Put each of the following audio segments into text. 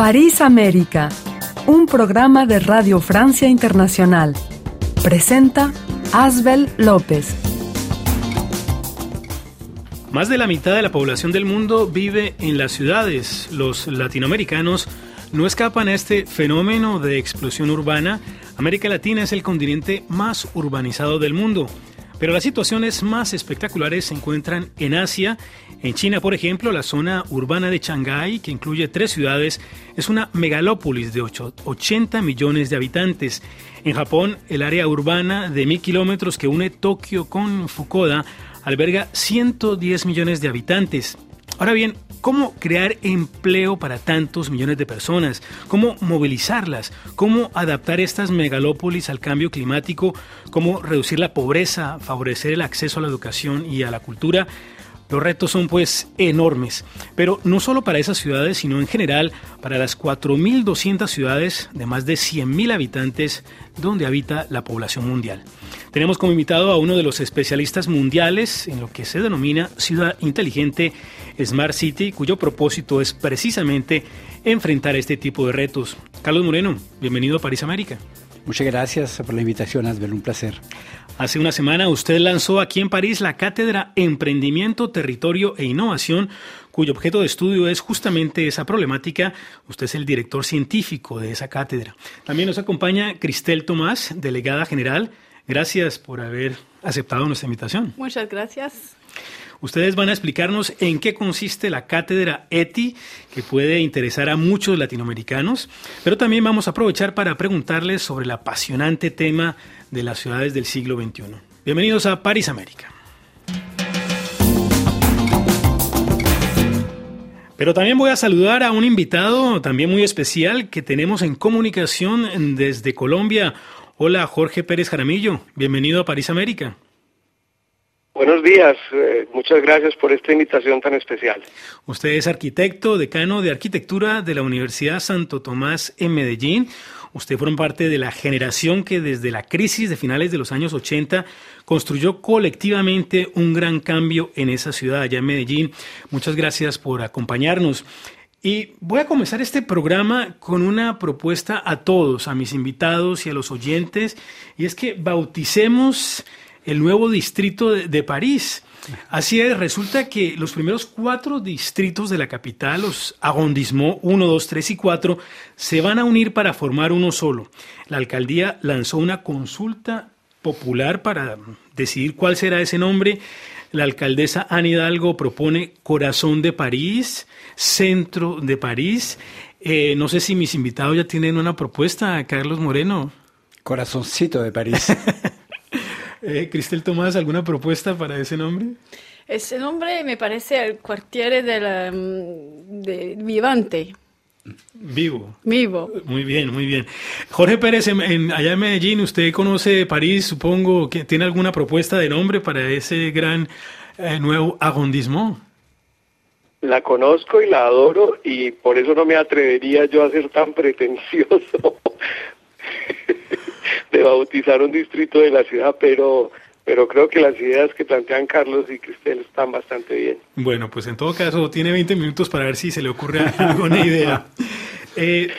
París América, un programa de Radio Francia Internacional. Presenta Asbel López. Más de la mitad de la población del mundo vive en las ciudades. Los latinoamericanos no escapan a este fenómeno de explosión urbana. América Latina es el continente más urbanizado del mundo. Pero las situaciones más espectaculares se encuentran en Asia. En China, por ejemplo, la zona urbana de Shanghái, que incluye tres ciudades, es una megalópolis de 80 millones de habitantes. En Japón, el área urbana de mil kilómetros que une Tokio con Fukuoka alberga 110 millones de habitantes. Ahora bien, ¿cómo crear empleo para tantos millones de personas? ¿Cómo movilizarlas? ¿Cómo adaptar estas megalópolis al cambio climático? ¿Cómo reducir la pobreza, favorecer el acceso a la educación y a la cultura? Los retos son pues enormes, pero no solo para esas ciudades, sino en general para las 4.200 ciudades de más de 100.000 habitantes donde habita la población mundial. Tenemos como invitado a uno de los especialistas mundiales en lo que se denomina ciudad inteligente Smart City, cuyo propósito es precisamente enfrentar este tipo de retos. Carlos Moreno, bienvenido a París América. Muchas gracias por la invitación, Asbel, un placer. Hace una semana usted lanzó aquí en París la cátedra Emprendimiento, Territorio e Innovación, cuyo objeto de estudio es justamente esa problemática. Usted es el director científico de esa cátedra. También nos acompaña Cristel Tomás, delegada general. Gracias por haber aceptado nuestra invitación. Muchas gracias. Ustedes van a explicarnos en qué consiste la cátedra ETI, que puede interesar a muchos latinoamericanos, pero también vamos a aprovechar para preguntarles sobre el apasionante tema de las ciudades del siglo XXI. Bienvenidos a París América. Pero también voy a saludar a un invitado también muy especial que tenemos en comunicación desde Colombia. Hola, Jorge Pérez Jaramillo. Bienvenido a París América. Buenos días, eh, muchas gracias por esta invitación tan especial. Usted es arquitecto, decano de arquitectura de la Universidad Santo Tomás en Medellín. Usted forma parte de la generación que desde la crisis de finales de los años 80 construyó colectivamente un gran cambio en esa ciudad, allá en Medellín. Muchas gracias por acompañarnos. Y voy a comenzar este programa con una propuesta a todos, a mis invitados y a los oyentes, y es que bauticemos el nuevo distrito de, París. Así es, resulta que los primeros cuatro distritos de la capital, los arrondissements 1, 2, 3 y 4, se van a unir para formar uno solo. La alcaldía lanzó una consulta popular para decidir cuál será ese nombre. La alcaldesa Anne Hidalgo propone Corazón de París, Centro de París. Eh, no sé si mis invitados ya tienen una propuesta, Carlos Moreno. Corazoncito de París. Eh, Cristel Tomás, ¿alguna propuesta para ese nombre? Ese nombre me parece el cuartiere de, la, mm, de Vivante. Vivo. Vivo. Muy bien, muy bien. Jorge Pérez, en, allá en Medellín, usted conoce París, supongo que tiene alguna propuesta de nombre para ese gran eh, nuevo arrondissement. La conozco y la adoro y por eso no me atrevería yo a ser tan pretencioso de bautizar un distrito de la ciudad, pero pero creo que las ideas que plantean Carlos y Cristel están bastante bien. Bueno, pues en todo caso tiene 20 minutos para ver si se le ocurre alguna idea. Eh,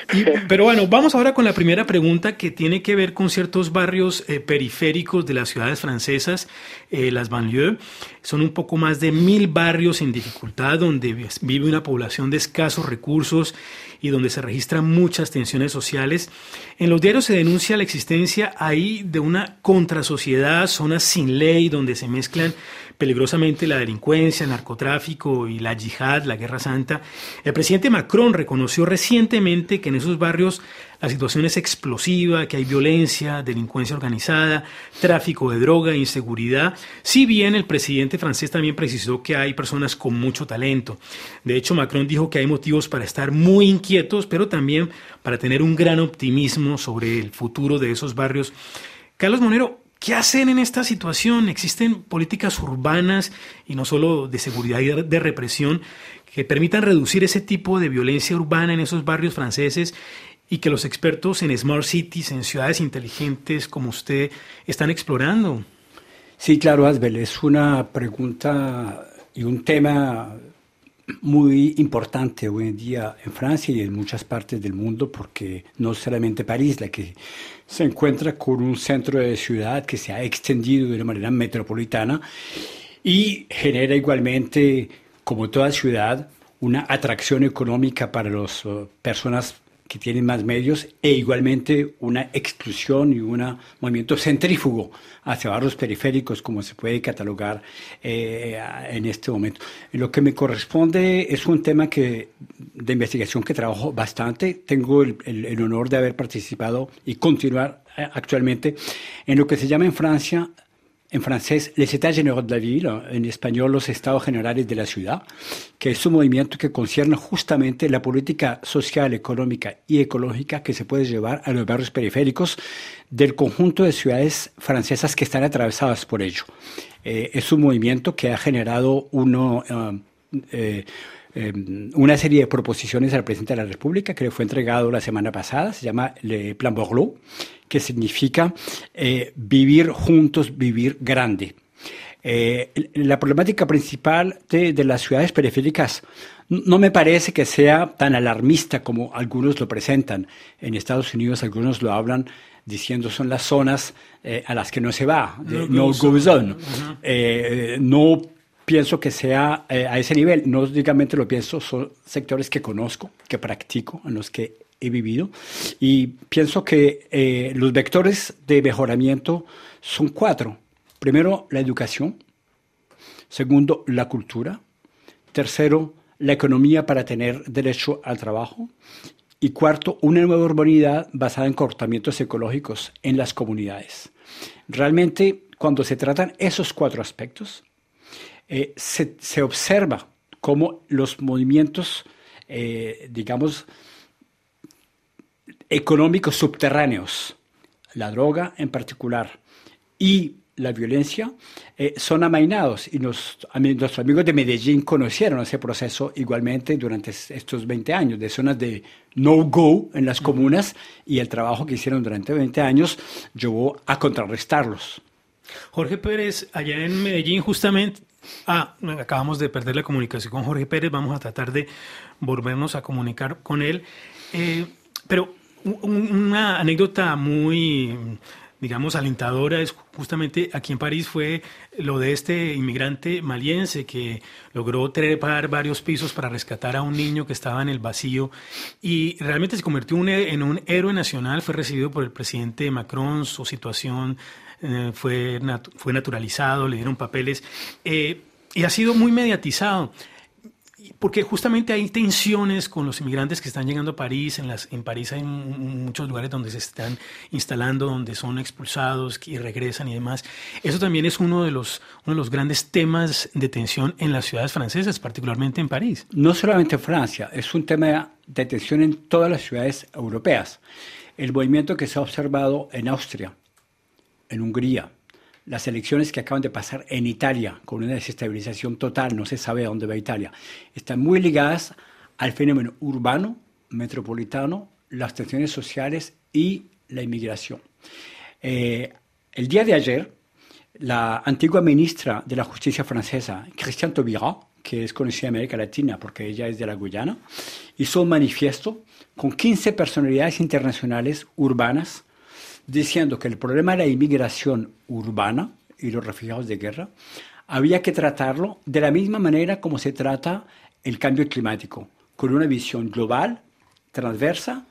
pero bueno, vamos ahora con la primera pregunta que tiene que ver con ciertos barrios eh, periféricos de las ciudades francesas, eh, las banlieues. Son un poco más de mil barrios en dificultad donde vive una población de escasos recursos y donde se registran muchas tensiones sociales. En los diarios se denuncia la existencia ahí de una contrasociedad, zonas sin ley, donde se mezclan peligrosamente la delincuencia, el narcotráfico y la yihad, la guerra santa. El presidente Macron reconoció recientemente que en esos barrios la situación es explosiva, que hay violencia, delincuencia organizada, tráfico de droga, inseguridad, si bien el presidente francés también precisó que hay personas con mucho talento. De hecho, Macron dijo que hay motivos para estar muy inquietos, pero también para tener un gran optimismo sobre el futuro de esos barrios. Carlos Monero, ¿Qué hacen en esta situación? Existen políticas urbanas y no solo de seguridad y de represión que permitan reducir ese tipo de violencia urbana en esos barrios franceses y que los expertos en smart cities, en ciudades inteligentes como usted, están explorando. Sí, claro, Asbel, es una pregunta y un tema muy importante hoy en día en Francia y en muchas partes del mundo porque no solamente París la que se encuentra con un centro de ciudad que se ha extendido de una manera metropolitana y genera igualmente, como toda ciudad, una atracción económica para las personas que tienen más medios e igualmente una exclusión y un movimiento centrífugo hacia barrios periféricos, como se puede catalogar eh, en este momento. Lo que me corresponde es un tema que, de investigación que trabajo bastante. Tengo el, honor de haber participado y continuar eh, actualmente en lo que se llama en Francia en francés les États généraux de la ville, en español los estados generales de la ciudad, que es un movimiento que concierne justamente la política social, económica y ecológica que se puede llevar a los barrios periféricos del conjunto de ciudades francesas que están atravesadas por ello. Eh, es un movimiento que ha generado uno, eh, eh, una serie de proposiciones al presidente de la República que le fue entregado la semana pasada, se llama le Plan Borloo que significa eh, vivir juntos, vivir grande. Eh, la problemática principal de, las ciudades periféricas no me parece que sea tan alarmista como algunos lo presentan. En Estados Unidos algunos lo hablan diciendo son las zonas eh, a las que no se va, no, go zone. no pienso que sea a ese nivel, no únicamente lo pienso, son sectores que conozco, que practico, en los que he vivido. Y pienso que eh, los vectores de mejoramiento son cuatro. Primero, la educación. Segundo, la cultura. Tercero, la economía para tener derecho al trabajo. Y cuarto, una nueva urbanidad basada en comportamientos ecológicos en las comunidades. Realmente, cuando se tratan esos cuatro aspectos, eh, se, observa cómo los movimientos, eh, digamos, económicos subterráneos, la droga en particular y la violencia, eh, son amainados. Y nos, nuestros amigos de Medellín conocieron ese proceso igualmente durante estos 20 años, de zonas de no-go en las comunas, y el trabajo que hicieron durante 20 años llevó a contrarrestarlos. Jorge Pérez, allá en Medellín, justamente, Ah, acabamos de perder la comunicación con Jorge Pérez, vamos a tratar de volvernos a comunicar con él. Eh, pero una anécdota muy, digamos, alentadora es justamente aquí en París fue lo de este inmigrante maliense que logró trepar varios pisos para rescatar a un niño que estaba en el vacío y realmente se convirtió en un héroe nacional, fue recibido por el presidente Macron, su situación eh, fue, fue naturalizado, le dieron papeles eh, y ha sido muy mediatizado porque justamente hay tensiones con los inmigrantes que están llegando a París. En, las, en París hay muchos lugares donde se están instalando, donde son expulsados y regresan y demás. Eso también es uno de los, uno de los grandes temas de tensión en las ciudades francesas, particularmente en París. No solamente en Francia, es un tema de tensión en todas las ciudades europeas. El movimiento que se ha observado en Austria, en Hungría, las elecciones que acaban de pasar en Italia, con una desestabilización total, no se sabe a dónde va Italia, están muy ligadas al fenómeno urbano, metropolitano, las tensiones sociales y la inmigración. Eh, el día de ayer, la antigua ministra de la Justicia francesa, Christiane Taubira, que es conocida en América Latina porque ella es de la Guyana, hizo un manifiesto con 15 personalidades internacionales urbanas diciendo que el problema de la inmigración urbana y los refugiados de guerra había que tratarlo de la misma manera como se trata el cambio climático, con una visión global, transversa,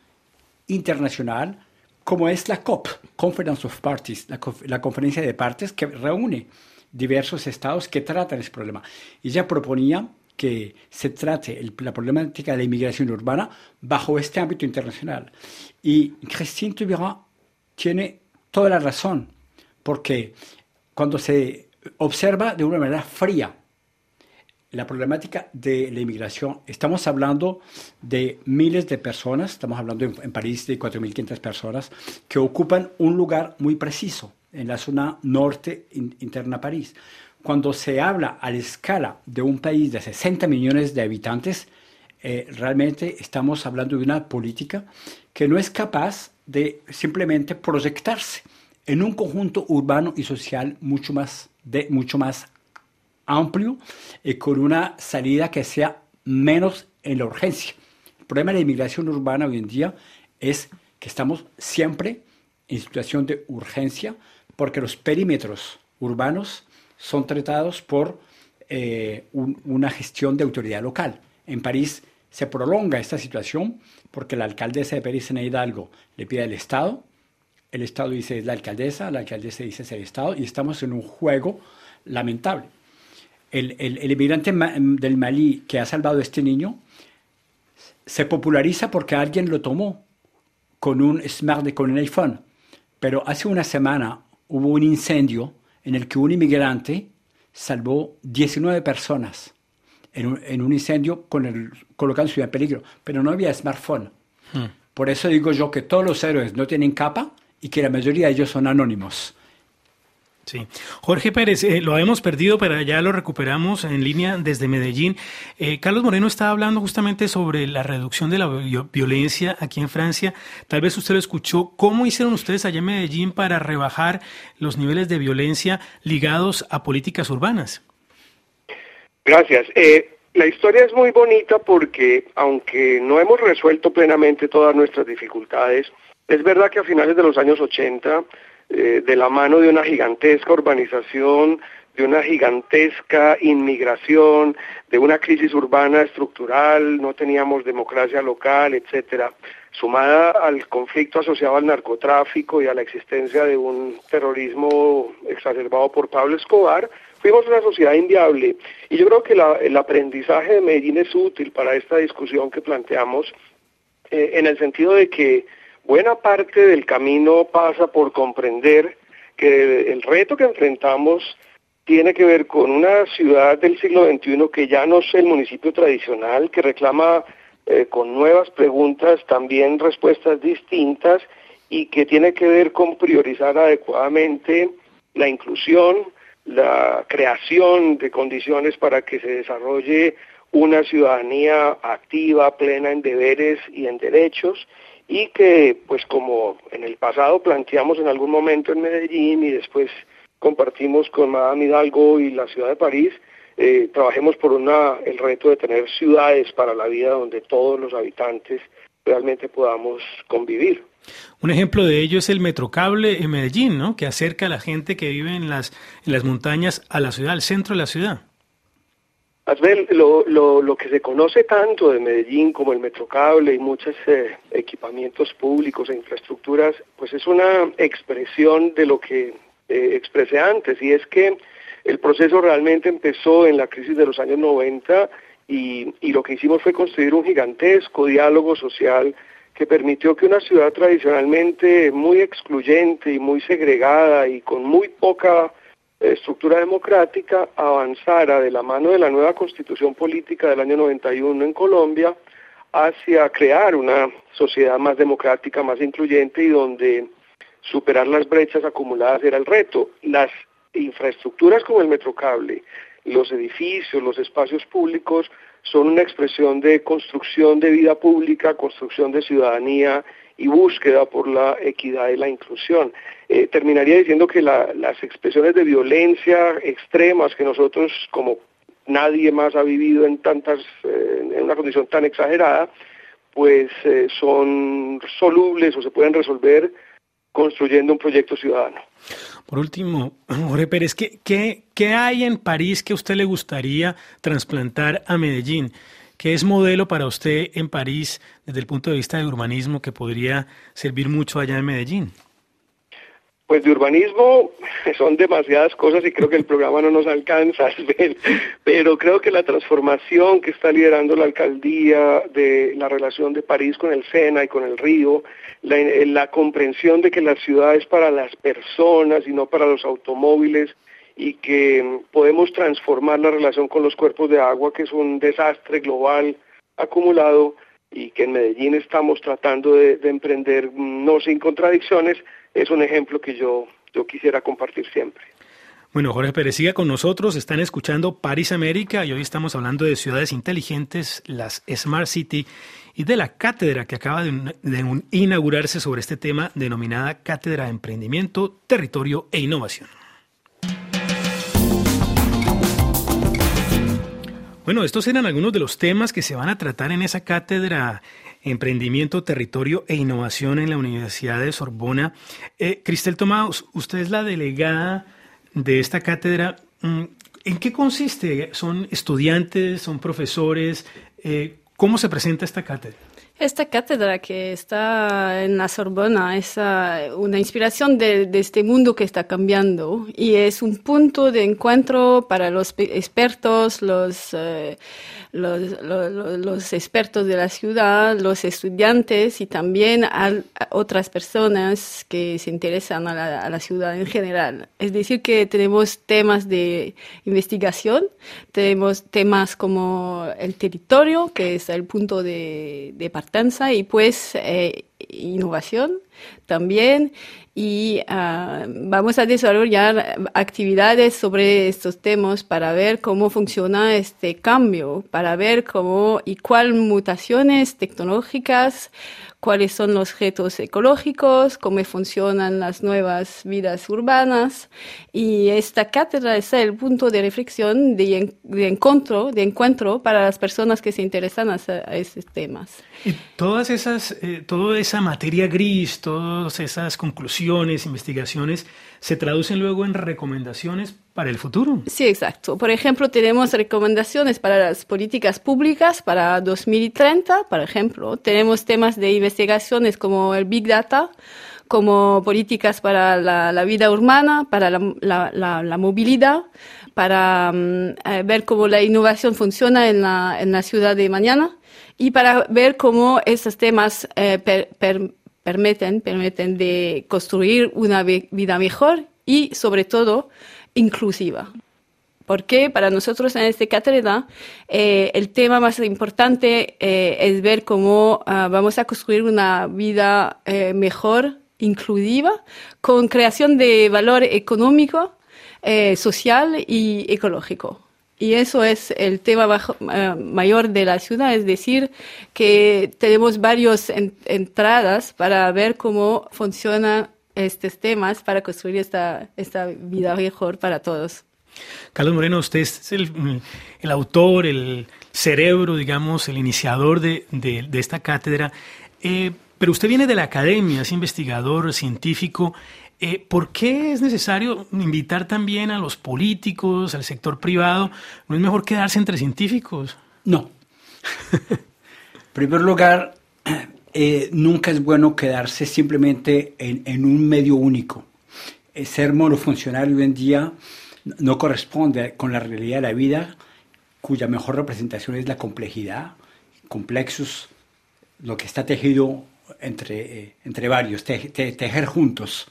internacional, como es la COP, Conference of Parties, la, conferencia de partes que reúne diversos estados que tratan ese problema. Y ella proponía que se trate la problemática de la inmigración urbana bajo este ámbito internacional. Y Christine Taubira tiene toda la razón, porque cuando se observa de una manera fría la problemática de la inmigración, estamos hablando de miles de personas, estamos hablando en, París de 4.500 personas, que ocupan un lugar muy preciso en la zona norte interna de París. Cuando se habla a la escala de un país de 60 millones de habitantes, eh, realmente estamos hablando de una política que no es capaz de simplemente proyectarse en un conjunto urbano y social mucho más, de, mucho más amplio y con una salida que sea menos en la urgencia. El problema de la inmigración urbana hoy en día es que estamos siempre en situación de urgencia porque los perímetros urbanos son tratados por eh, una gestión de autoridad local. En París se prolonga esta situación porque la alcaldesa de París, en Hidalgo, le pide al Estado, el Estado dice es la alcaldesa, la alcaldesa dice es el Estado, y estamos en un juego lamentable. El, el, inmigrante del Malí que ha salvado a este niño se populariza porque alguien lo tomó con un smart, con un iPhone. Pero hace una semana hubo un incendio en el que un inmigrante salvó 19 personas en un, en un incendio con el, colocando ciudad en peligro, pero no había smartphone. Hmm. Por eso digo yo que todos los héroes no tienen capa y que la mayoría de ellos son anónimos. Sí. Jorge Pérez, eh, lo habíamos perdido, pero ya lo recuperamos en línea desde Medellín. Eh, Carlos Moreno está hablando justamente sobre la reducción de la violencia aquí en Francia. Tal vez usted lo escuchó. ¿Cómo hicieron ustedes allá en Medellín para rebajar los niveles de violencia ligados a políticas urbanas? Gracias. Eh, la historia es muy bonita porque, aunque no hemos resuelto plenamente todas nuestras dificultades, es verdad que a finales de los años 80, eh, de la mano de una gigantesca urbanización, de una gigantesca inmigración, de una crisis urbana estructural, no teníamos democracia local, etcétera, sumada al conflicto asociado al narcotráfico y a la existencia de un terrorismo exacerbado por Pablo Escobar, fuimos una sociedad inviable. Y yo creo que el aprendizaje de Medellín es útil para esta discusión que planteamos, eh, en el sentido de que buena parte del camino pasa por comprender que el reto que enfrentamos tiene que ver con una ciudad del siglo XXI que ya no es el municipio tradicional, que reclama eh, con nuevas preguntas también respuestas distintas y que tiene que ver con priorizar adecuadamente la inclusión, la creación de condiciones para que se desarrolle una ciudadanía activa, plena en deberes y en derechos y que, pues como en el pasado planteamos en algún momento en Medellín y después compartimos con Madame Hidalgo y la ciudad de París, eh, trabajemos por una, el reto de tener ciudades para la vida donde todos los habitantes realmente podamos convivir. Un ejemplo de ello es el Metrocable en Medellín, ¿no? que acerca a la gente que vive en las, en las montañas a la ciudad, al centro de la ciudad. Asbel, lo, lo, lo, que se conoce tanto de Medellín como el Metrocable y muchos eh, equipamientos públicos e infraestructuras, pues es una expresión de lo que eh, expresé antes, y es que el proceso realmente empezó en la crisis de los años 90 y, lo que hicimos fue construir un gigantesco diálogo social que permitió que una ciudad tradicionalmente muy excluyente y muy segregada y con muy poca estructura democrática avanzara de la mano de la nueva constitución política del año 91 en Colombia hacia crear una sociedad más democrática, más incluyente y donde superar las brechas acumuladas era el reto. Las infraestructuras como el metrocable, los edificios, los espacios públicos son una expresión de construcción de vida pública, construcción de ciudadanía y búsqueda por la equidad y la inclusión. Eh, terminaría diciendo que las expresiones de violencia extremas que nosotros, como nadie más ha vivido en tantas, eh, en una condición tan exagerada, pues eh, son solubles o se pueden resolver construyendo un proyecto ciudadano. Por último, Jorge Pérez, ¿qué, qué, qué hay en París que a usted le gustaría trasplantar a Medellín? ¿Qué es modelo para usted en París desde el punto de vista de urbanismo que podría servir mucho allá en Medellín? Pues de urbanismo son demasiadas cosas y creo que el programa no nos alcanza, pero creo que la transformación que está liderando la alcaldía de la relación de París con el Sena y con el río, la, la comprensión de que la ciudad es para las personas y no para los automóviles, y que podemos transformar la relación con los cuerpos de agua, que es un desastre global acumulado y que en Medellín estamos tratando de, emprender no sin contradicciones, es un ejemplo que yo, yo quisiera compartir siempre. Bueno, Jorge Pérez, siga con nosotros. Están escuchando París América y hoy estamos hablando de ciudades inteligentes, las Smart City y de la cátedra que acaba de, de inaugurarse sobre este tema denominada Cátedra de Emprendimiento, Territorio e Innovación. Bueno, estos eran algunos de los temas que se van a tratar en esa cátedra Emprendimiento, Territorio e Innovación en la Universidad de Sorbona. Eh, Cristel Tomás, usted es la delegada de esta cátedra. Mm, ¿En qué consiste? ¿Son estudiantes? ¿Son profesores? Eh, ¿Cómo se presenta esta cátedra? Esta cátedra que está en la Sorbona es una inspiración de, este mundo que está cambiando y es un punto de encuentro para los expertos, los... Eh, los, expertos de la ciudad, los estudiantes y también a, otras personas que se interesan a la, ciudad en general. Es decir, que tenemos temas de investigación, tenemos temas como el territorio, que es el punto de, de y pues eh, innovación también y ah, vamos a desarrollar actividades sobre estos temas para ver cómo funciona este cambio, para ver cómo y cuáles mutaciones tecnológicas cuáles son los retos ecológicos, cómo funcionan las nuevas vidas urbanas. Y esta cátedra es el punto de reflexión, de, encuentro, de encuentro para las personas que se interesan a, estos temas. Y todas esas, eh, toda esa materia gris, todas esas conclusiones, investigaciones, se traducen luego en recomendaciones para el futuro. Sí, exacto. Por ejemplo, tenemos recomendaciones para las políticas públicas para 2030, por ejemplo. Tenemos temas de investigaciones como el Big Data, como políticas para la, vida urbana, para la, movilidad, para mm, eh, ver cómo la innovación funciona en la, ciudad de mañana y para ver cómo esos temas eh, permiten, permiten de construir una vida mejor y sobre todo inclusiva. Porque para nosotros en esta cátedra eh, el tema más importante eh, es ver cómo ah, vamos a construir una vida eh, mejor, inclusiva, con creación de valor económico, social y ecológico. Y eso es el tema eh, mayor de la ciudad, es decir, que tenemos varias entradas para ver cómo funcionan estos temas para construir esta, esta vida mejor para todos. Carlos Moreno, usted es el, el autor, el cerebro, digamos, el iniciador de, de, esta cátedra, eh, pero usted viene de la academia, es investigador, científico. Eh, ¿Por qué es necesario invitar también a los políticos, al sector privado? ¿No es mejor quedarse entre científicos? No. en primer lugar, eh, nunca es bueno quedarse simplemente en, un medio único. Eh, ser monofuncionario hoy en día no corresponde con la realidad de la vida, cuya mejor representación es la complejidad, complexos, lo que está tejido entre, eh, entre varios, tejer juntos.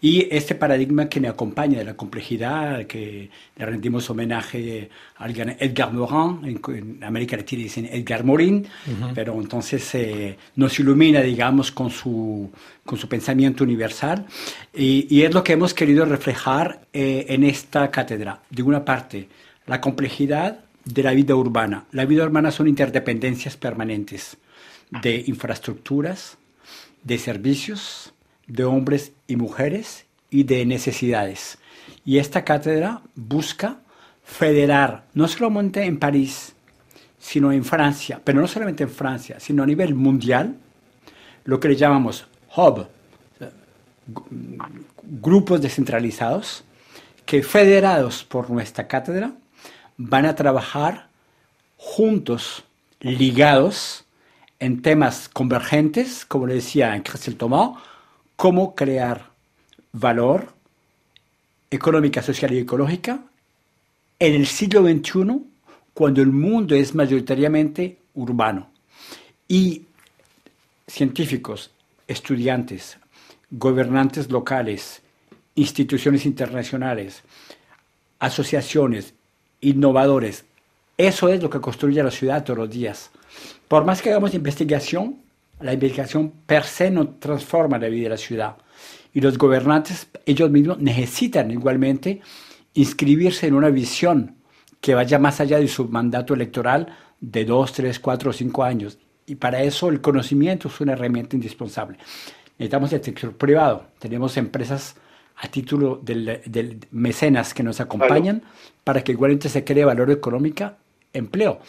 Y este paradigma que me acompaña de la complejidad, que le rendimos homenaje a Edgar Morin, en, América Latina dicen Edgar Morin, pero entonces eh, nos ilumina, digamos, con su, con su pensamiento universal. Y, es lo que hemos querido reflejar eh, en esta cátedra. De una parte, la complejidad de la vida urbana. La vida urbana son interdependencias permanentes de infraestructuras, de servicios, de hombres y mujeres y de necesidades. Y esta cátedra busca federar, no solamente en París, sino en Francia, pero no solamente en Francia, sino a nivel mundial, lo que le llamamos hub, grupos descentralizados, que federados por nuestra cátedra van a trabajar juntos, ligados, en temas convergentes, como le decía en Christel Thomas, cómo crear valor económica, social y ecológica en el siglo XXI, cuando el mundo es mayoritariamente urbano. Y científicos, estudiantes, gobernantes locales, instituciones internacionales, asociaciones, innovadores, eso es lo que construye la ciudad todos los días. Por más que hagamos investigación, la investigación per se no transforma la vida de la ciudad. Y los gobernantes, ellos mismos, necesitan igualmente inscribirse en una visión que vaya más allá de su mandato electoral de dos, tres, cuatro o cinco años. Y para eso el conocimiento es una herramienta indispensable. Necesitamos el sector privado. Tenemos empresas a título del, mecenas que nos acompañan para que igualmente se cree valor económico empleo.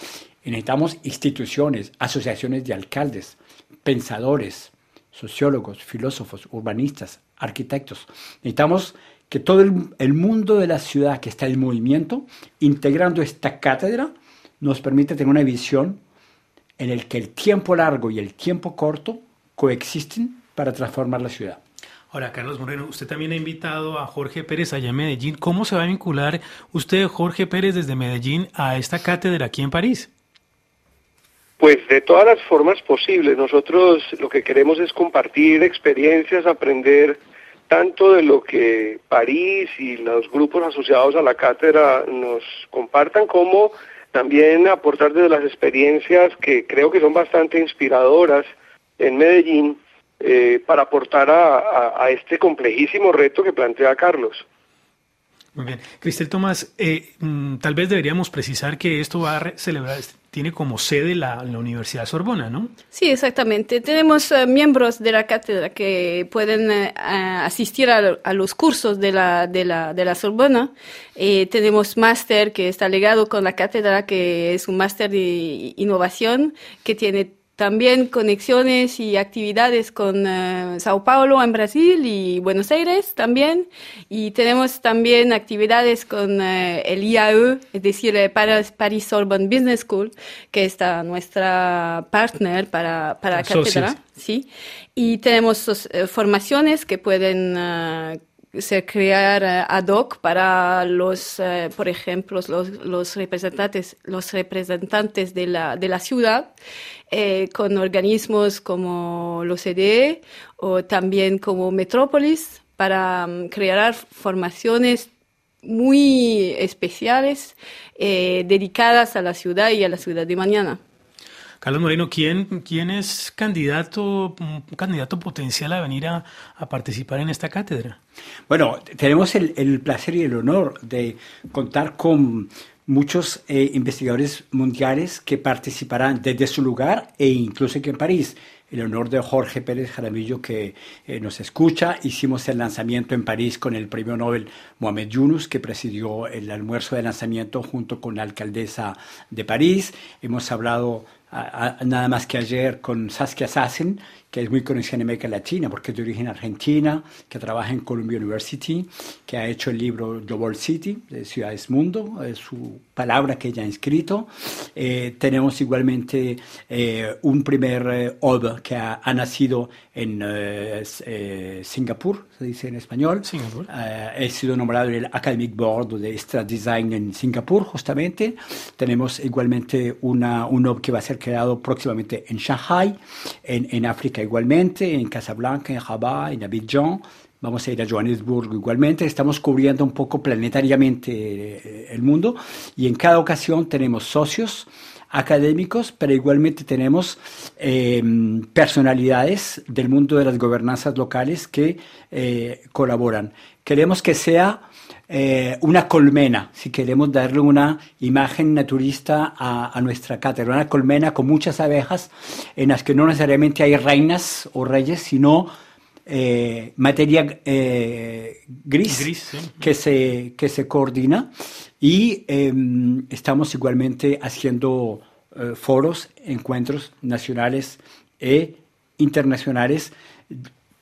Necesitamos instituciones, asociaciones de alcaldes, pensadores, sociólogos, filósofos, urbanistas, arquitectos. Necesitamos que todo el, mundo de la ciudad que está en movimiento, integrando esta cátedra, nos permite tener una visión en el que el tiempo largo y el tiempo corto coexisten para transformar la ciudad. Ahora, Carlos Moreno, usted también ha invitado a Jorge Pérez allá en Medellín. ¿Cómo se va a vincular usted, Jorge Pérez, desde Medellín a esta cátedra aquí en París? Pues de todas las formas posibles. Nosotros lo que queremos es compartir experiencias, aprender tanto de lo que París y los grupos asociados a la cátedra nos compartan, como también aportar desde las experiencias que creo que son bastante inspiradoras en Medellín eh, para aportar a, este complejísimo reto que plantea Carlos. Muy bien. Cristel Tomás, eh, mm, tal vez deberíamos precisar que esto va a celebrar, tiene como sede la, la Universidad Sorbona, ¿no? Sí, exactamente. Tenemos eh, miembros de la cátedra que pueden asistir a, los cursos de la, de la, de la Sorbona. tenemos máster que está ligado con la cátedra, que es un máster de innovación que tiene también conexiones y actividades con eh, Sao Paulo en Brasil y Buenos Aires también. Y tenemos también actividades con eh, el IAE, es decir, eh, Paris, Paris Sorbonne Business School, que está nuestra partner para, para la cátedra. Sí. Y tenemos formaciones que pueden se crear ad hoc para los, por ejemplo, los, los, representantes, los representantes de la, de la ciudad eh, con organismos como l'OCDE o también como Metrópolis para um, crear formaciones muy especiales eh, dedicadas a la ciudad y a la ciudad de mañana. Carlos Moreno, ¿quién, quién es candidato, candidato potencial a venir a, participar en esta cátedra? Bueno, tenemos el, el, placer y el honor de contar con muchos eh, investigadores mundiales que participarán desde su lugar e incluso aquí en París. El honor de Jorge Pérez Jaramillo que eh, nos escucha. Hicimos el lanzamiento en París con el premio Nobel Mohamed Yunus, que presidió el almuerzo de lanzamiento junto con la alcaldesa de París. Hemos hablado nada más que ayer con Saskia Sassen, que es muy conocida en América Latina porque es de origen argentina, que trabaja en Columbia University, que ha hecho el libro Global City, de Ciudades Mundo, es su palabra que ella ha escrito. Eh, tenemos igualmente eh, un primer eh, OB que ha, nacido en Singapur, se dice en español. Singapur. ha sido nombrado en el Academic Board de Strat Design en Singapur, justamente. Tenemos igualmente una, un OB que va a ser creado próximamente en Shanghai, en, en África igualmente, en Casablanca, en Rabat, en Abidjan. Vamos a ir a Johannesburgo igualmente. Estamos cubriendo un poco planetariamente eh, el mundo y en cada ocasión tenemos socios académicos, pero igualmente tenemos em, personalidades del mundo de las gobernanzas locales que eh, colaboran. Queremos que sea eh, una colmena, si queremos darle una imagen naturista a, nuestra cátedra, una colmena con muchas abejas en las que no necesariamente hay reinas o reyes, sino eh, materia eh, gris, que, se, que se coordina y em, estamos igualmente haciendo foros, encuentros nacionales e internacionales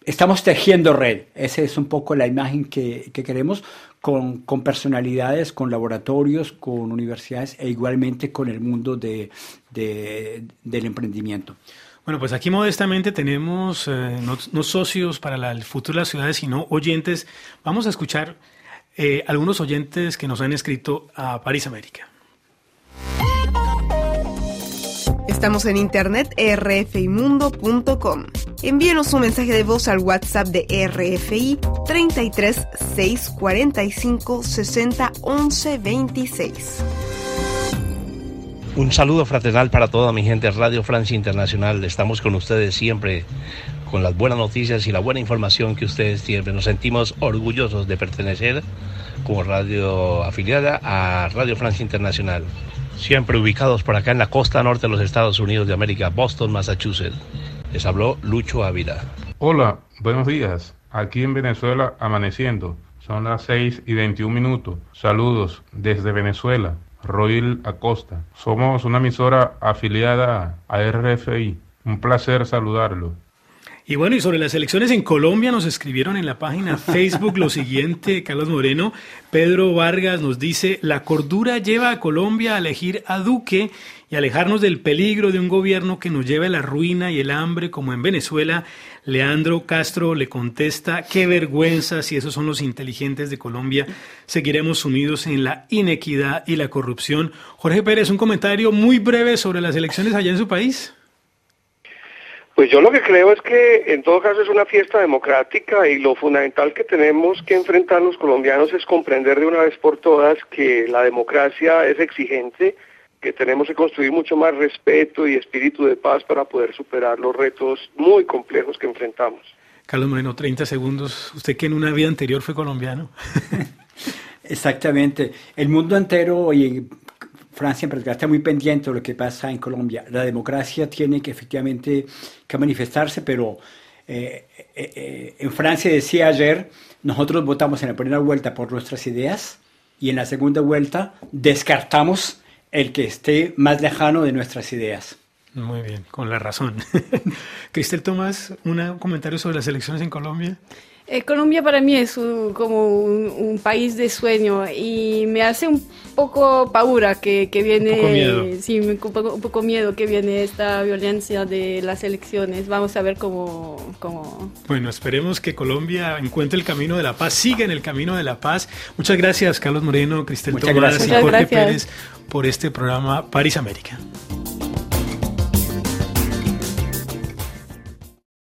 estamos tejiendo red. Esa es un poco la imagen que, queremos con, personalidades, con laboratorios, con universidades e igualmente con el mundo de, del emprendimiento. Bueno, pues aquí modestamente tenemos eh, no, socios para el futuro de las ciudades, sino oyentes. Vamos a escuchar eh, algunos oyentes que nos han escrito a París América. Estamos en internet rfimundo.com. Envíenos un mensaje de voz al WhatsApp de RFI 33 6 45 60 11 26. Un saludo fraternal para toda mi gente Radio Francia Internacional. Estamos con ustedes siempre con las buenas noticias y la buena información que ustedes tienen. Nos sentimos orgullosos de pertenecer como radio afiliada a Radio Francia Internacional siempre ubicados por acá en la costa norte de los Estados Unidos de América, Boston, Massachusetts. Les habló Lucho Ávila. Hola, buenos días. Aquí en Venezuela amaneciendo. Son las 6 y 21 minutos. Saludos desde Venezuela. Roil Acosta. Somos una emisora afiliada a RFI. Un placer saludarlo. Y bueno, y sobre las elecciones en Colombia nos escribieron en la página Facebook lo siguiente, Carlos Moreno, Pedro Vargas nos dice, la cordura lleva a Colombia a elegir a Duque y alejarnos del peligro de un gobierno que nos lleve a la ruina y el hambre como en Venezuela. Leandro Castro le contesta, qué vergüenza si esos son los inteligentes de Colombia, seguiremos unidos en la inequidad y la corrupción. Jorge Pérez, un comentario muy breve sobre las elecciones allá en su país. Pues yo lo que creo es que en todo caso es una fiesta democrática y lo fundamental que tenemos que enfrentar los colombianos es comprender de una vez por todas que la democracia es exigente, que tenemos que construir mucho más respeto y espíritu de paz para poder superar los retos muy complejos que enfrentamos. Carlos Moreno, 30 segundos. Usted que en una vida anterior fue colombiano. Exactamente. El mundo entero y Francia en particular está muy pendiente de lo que pasa en Colombia. La democracia tiene que efectivamente que manifestarse, pero eh, eh, eh, en Francia decía ayer, nosotros votamos en la primera vuelta por nuestras ideas y en la segunda vuelta descartamos el que esté más lejano de nuestras ideas. Muy bien, con la razón. Cristel Tomás, un comentario sobre las elecciones en Colombia. Eh, Colombia para mí es como un, país de sueño y me hace un poco paura que, que viene, un poco miedo. sí, un poco, un poco, miedo que viene esta violencia de las elecciones. Vamos a ver cómo, cómo... Bueno, esperemos que Colombia encuentre el camino de la paz, siga en el camino de la paz. Muchas gracias, Carlos Moreno, Cristel Tomás y Jorge Pérez por este programa París América.